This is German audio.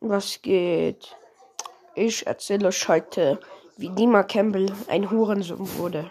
Was geht? Ich erzähle euch heute, wie Dima Campbell ein Hurensohn wurde.